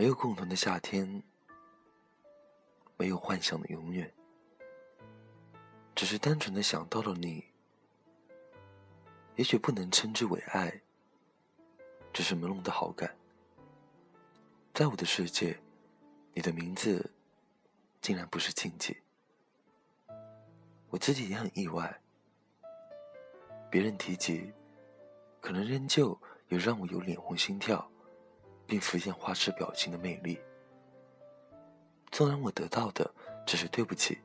没有共同的夏天，没有幻想的永远，只是单纯的想到了你。也许不能称之为爱，只是朦胧的好感。在我的世界，你的名字竟然不是禁忌。我自己也很意外。别人提及，可能仍旧有让我有脸红心跳，并浮现花痴表情的魅力。纵然我得到的只是“对不起”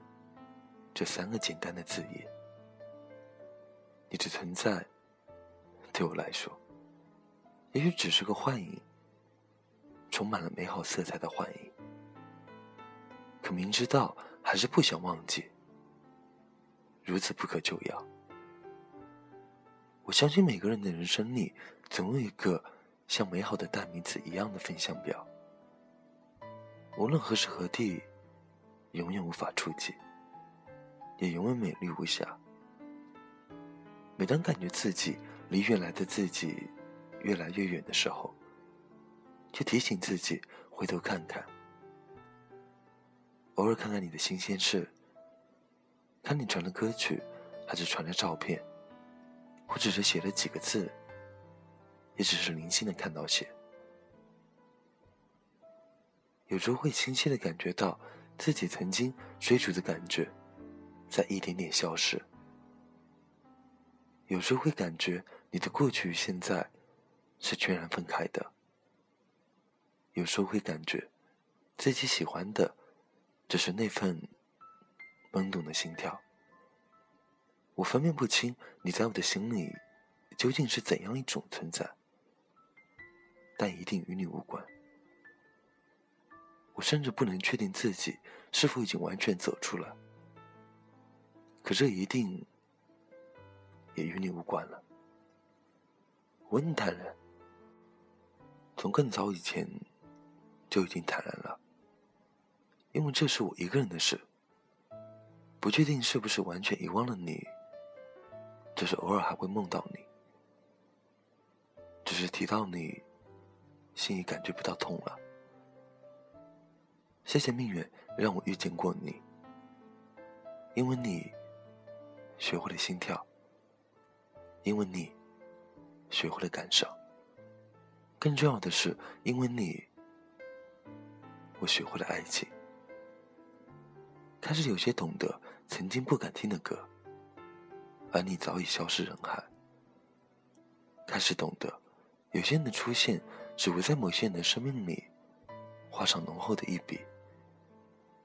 这三个简单的字眼，你的存在。对我来说，也许只是个幻影，充满了美好色彩的幻影。可明知道，还是不想忘记。如此不可救药。我相信每个人的人生里，总有一个像美好的代名词一样的分享表，无论何时何地，永远无法触及，也永远美丽无瑕。每当感觉自己离原来的自己越来越远的时候，就提醒自己回头看看，偶尔看看你的新鲜事，看你传的歌曲，还是传的照片，或者是写了几个字，也只是零星的看到些，有时候会清晰的感觉到自己曾经追逐的感觉，在一点点消失。有时候会感觉你的过去与现在是全然分开的。有时候会感觉自己喜欢的只是那份懵懂的心跳。我分辨不清你在我的心里究竟是怎样一种存在，但一定与你无关。我甚至不能确定自己是否已经完全走出来，可这一定。也与你无关了。我很坦然，从更早以前就已经坦然了，因为这是我一个人的事。不确定是不是完全遗忘了你，只是偶尔还会梦到你，只是提到你，心已感觉不到痛了。谢谢命运让我遇见过你，因为你学会了心跳。因为你学会了感伤，更重要的是，因为你，我学会了爱情。开始有些懂得曾经不敢听的歌，而你早已消失人海。开始懂得，有些人的出现只会在某些人的生命里画上浓厚的一笔。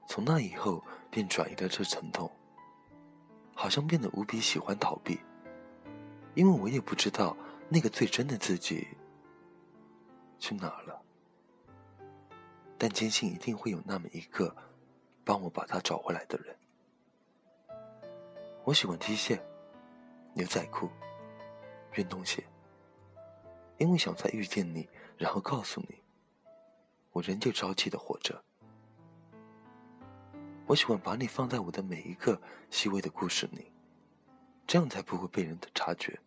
从那以后，便转移了这疼痛，好像变得无比喜欢逃避。因为我也不知道那个最真的自己去哪了，但坚信一定会有那么一个帮我把他找回来的人。我喜欢 T 恤、牛仔裤、运动鞋，因为想再遇见你，然后告诉你，我仍旧朝气的活着。我喜欢把你放在我的每一个细微的故事里。这样才不会被人的察觉，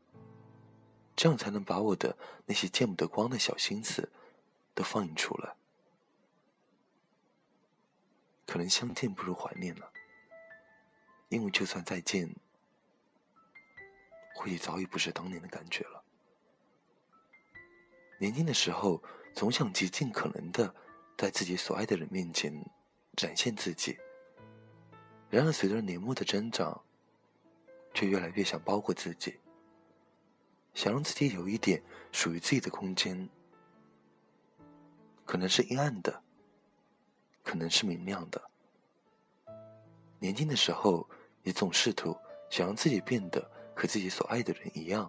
这样才能把我的那些见不得光的小心思都放映出来。可能相见不如怀念了，因为就算再见，或许早已不是当年的感觉了。年轻的时候，总想极尽可能的在自己所爱的人面前展现自己，然而随着年末的增长。却越来越想包裹自己，想让自己有一点属于自己的空间，可能是阴暗的，可能是明亮的。年轻的时候，也总试图想让自己变得和自己所爱的人一样，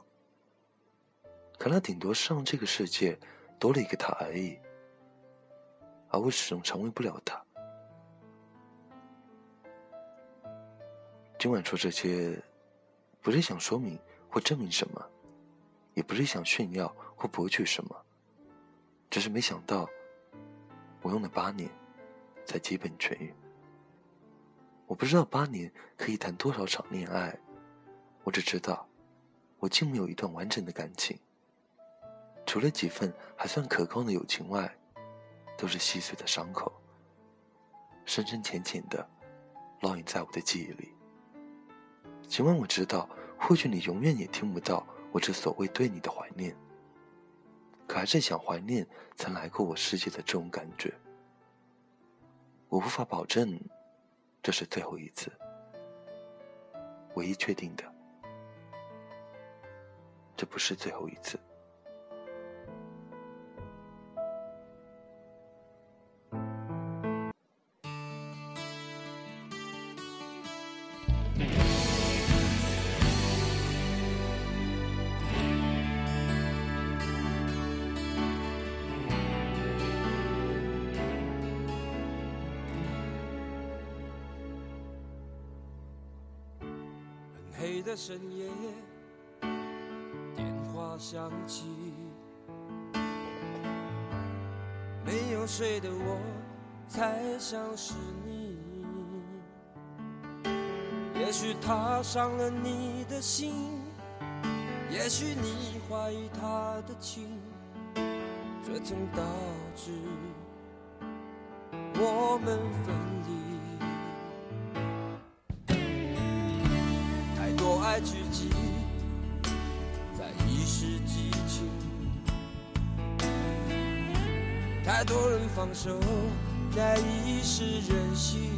可那顶多是让这个世界多了一个他而已，而我始终成为不了他。今晚说这些。不是想说明或证明什么，也不是想炫耀或博取什么，只是没想到，我用了八年才基本痊愈。我不知道八年可以谈多少场恋爱，我只知道，我竟没有一段完整的感情。除了几份还算可靠的友情外，都是细碎的伤口，深深浅浅的烙印在我的记忆里。尽管我知道，或许你永远也听不到我这所谓对你的怀念，可还是想怀念曾来过我世界的这种感觉。我无法保证这是最后一次，唯一确定的，这不是最后一次。的深夜，电话响起，没有睡的我，猜想是你。也许他伤了你的心，也许你怀疑他的情，这曾导致我们分离。爱聚集在一时激情，太多人放手在一时任性。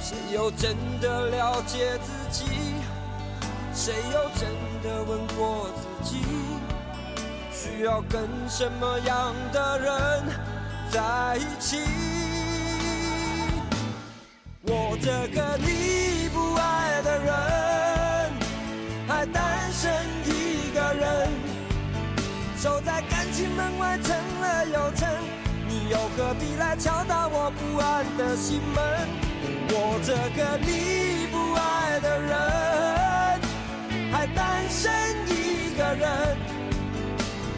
谁又真的了解自己？谁又真的问过自己？需要跟什么样的人在一起？我这个你。不爱的人，还单身一个人，守在感情门外，撑了又撑，你又何必来敲打我不安的心门？我这个你不爱的人，还单身一个人，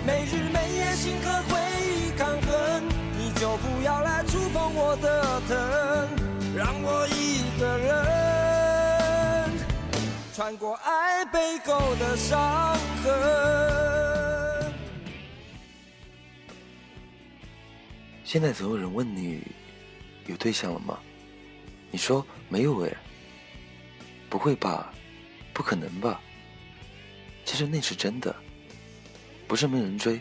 没日没夜心和回忆抗衡，你就不要来触碰我的疼，一个人。穿过爱背后的伤痕。现在总有人问你有对象了吗？你说没有哎。不会吧？不可能吧？其实那是真的，不是没人追，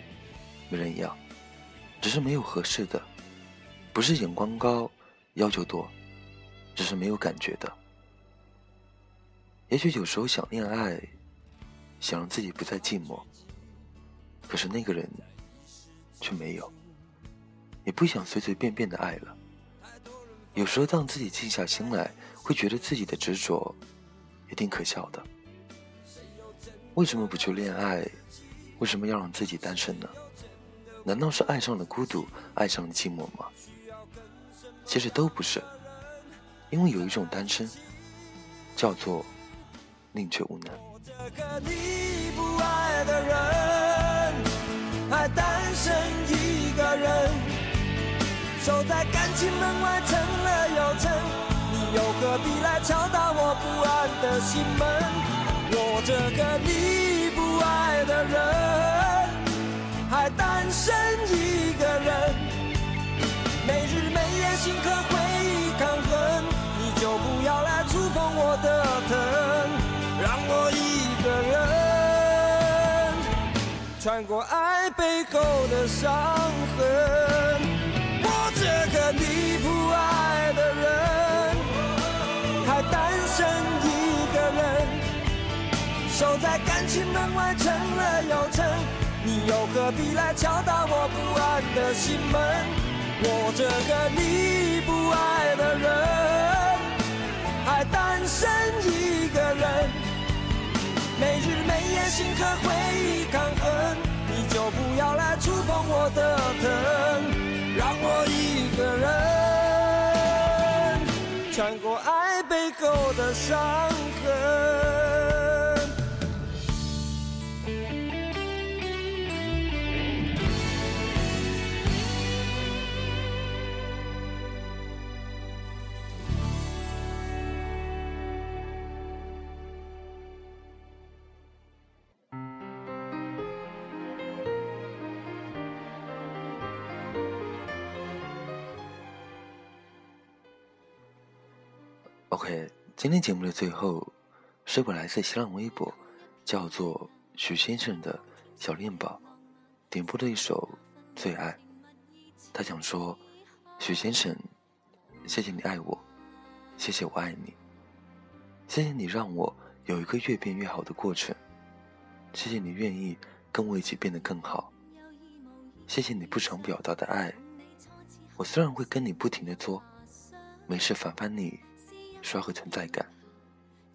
没人要，只是没有合适的，不是眼光高，要求多，只是没有感觉的。也许有时候想恋爱，想让自己不再寂寞，可是那个人却没有，也不想随随便便的爱了。有时候当自己静下心来，会觉得自己的执着也挺可笑的。为什么不去恋爱？为什么要让自己单身呢？难道是爱上了孤独，爱上了寂寞吗？其实都不是，因为有一种单身，叫做。宁缺毋难。我这个你不爱的人，还单身一个人，守在感情门外，撑了又撑，你又何必来敲打我不安的心门？我这个你不爱的人，还单身一个穿过爱背后的伤痕。我这个你不爱的人，还单身一个人，守在感情门外，成了又撑，你又何必来敲打我不安的心门？我这个你不爱的人，还单身一个人。没日没夜心和回忆我的疼，让我一个人穿过爱背后的伤 OK，今天节目的最后，是我来自新浪微博，叫做许先生的小恋宝点播的一首《最爱》。他想说：“许先生，谢谢你爱我，谢谢我爱你，谢谢你让我有一个越变越好的过程，谢谢你愿意跟我一起变得更好，谢谢你不常表达的爱。我虽然会跟你不停的作，没事烦烦你。”刷回存在感，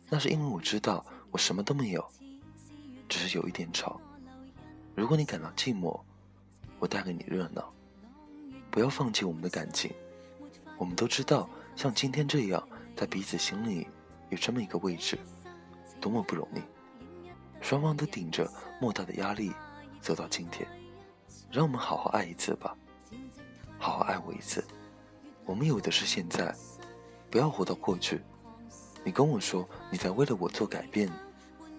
那是因为我知道我什么都没有，只是有一点吵。如果你感到寂寞，我带给你热闹。不要放弃我们的感情，我们都知道，像今天这样，在彼此心里有这么一个位置，多么不容易。双方都顶着莫大的压力走到今天，让我们好好爱一次吧，好好爱我一次。我们有的是现在。不要活到过去。你跟我说你在为了我做改变，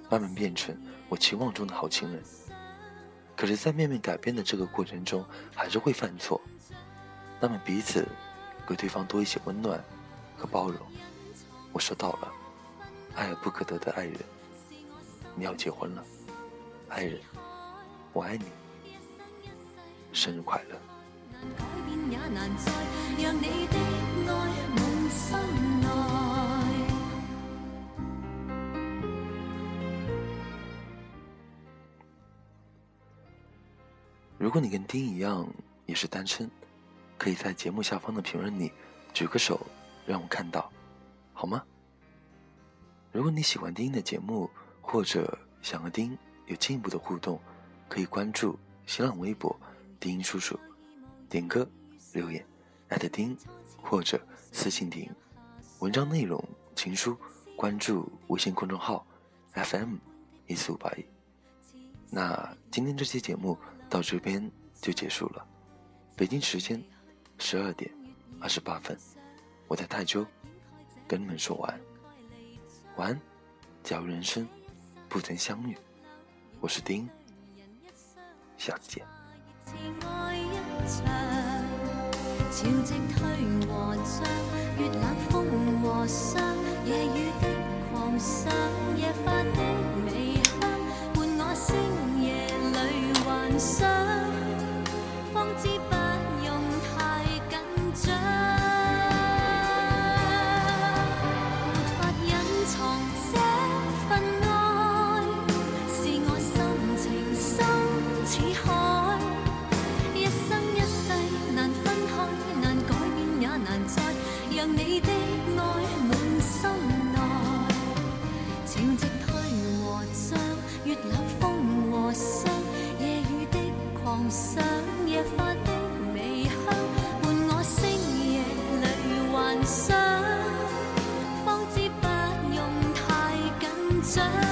慢慢变成我期望中的好情人。可是，在面面改变的这个过程中，还是会犯错。那么，彼此给对方多一些温暖和包容。我收到了，爱而不可得的爱人，你要结婚了，爱人，我爱你，生日快乐。如果你跟丁一样也是单身，可以在节目下方的评论里举个手，让我看到，好吗？如果你喜欢丁的节目，或者想和丁有进一步的互动，可以关注新浪微博“丁叔叔”，点歌留言艾特丁，或者私信丁。文章内容情书，关注微信公众号 FM 一四五八一。那今天这期节目。到这边就结束了。北京时间十二点二十八分，我在泰州跟你们说晚安。晚安，假如人生不曾相遇，我是丁，下次见。想想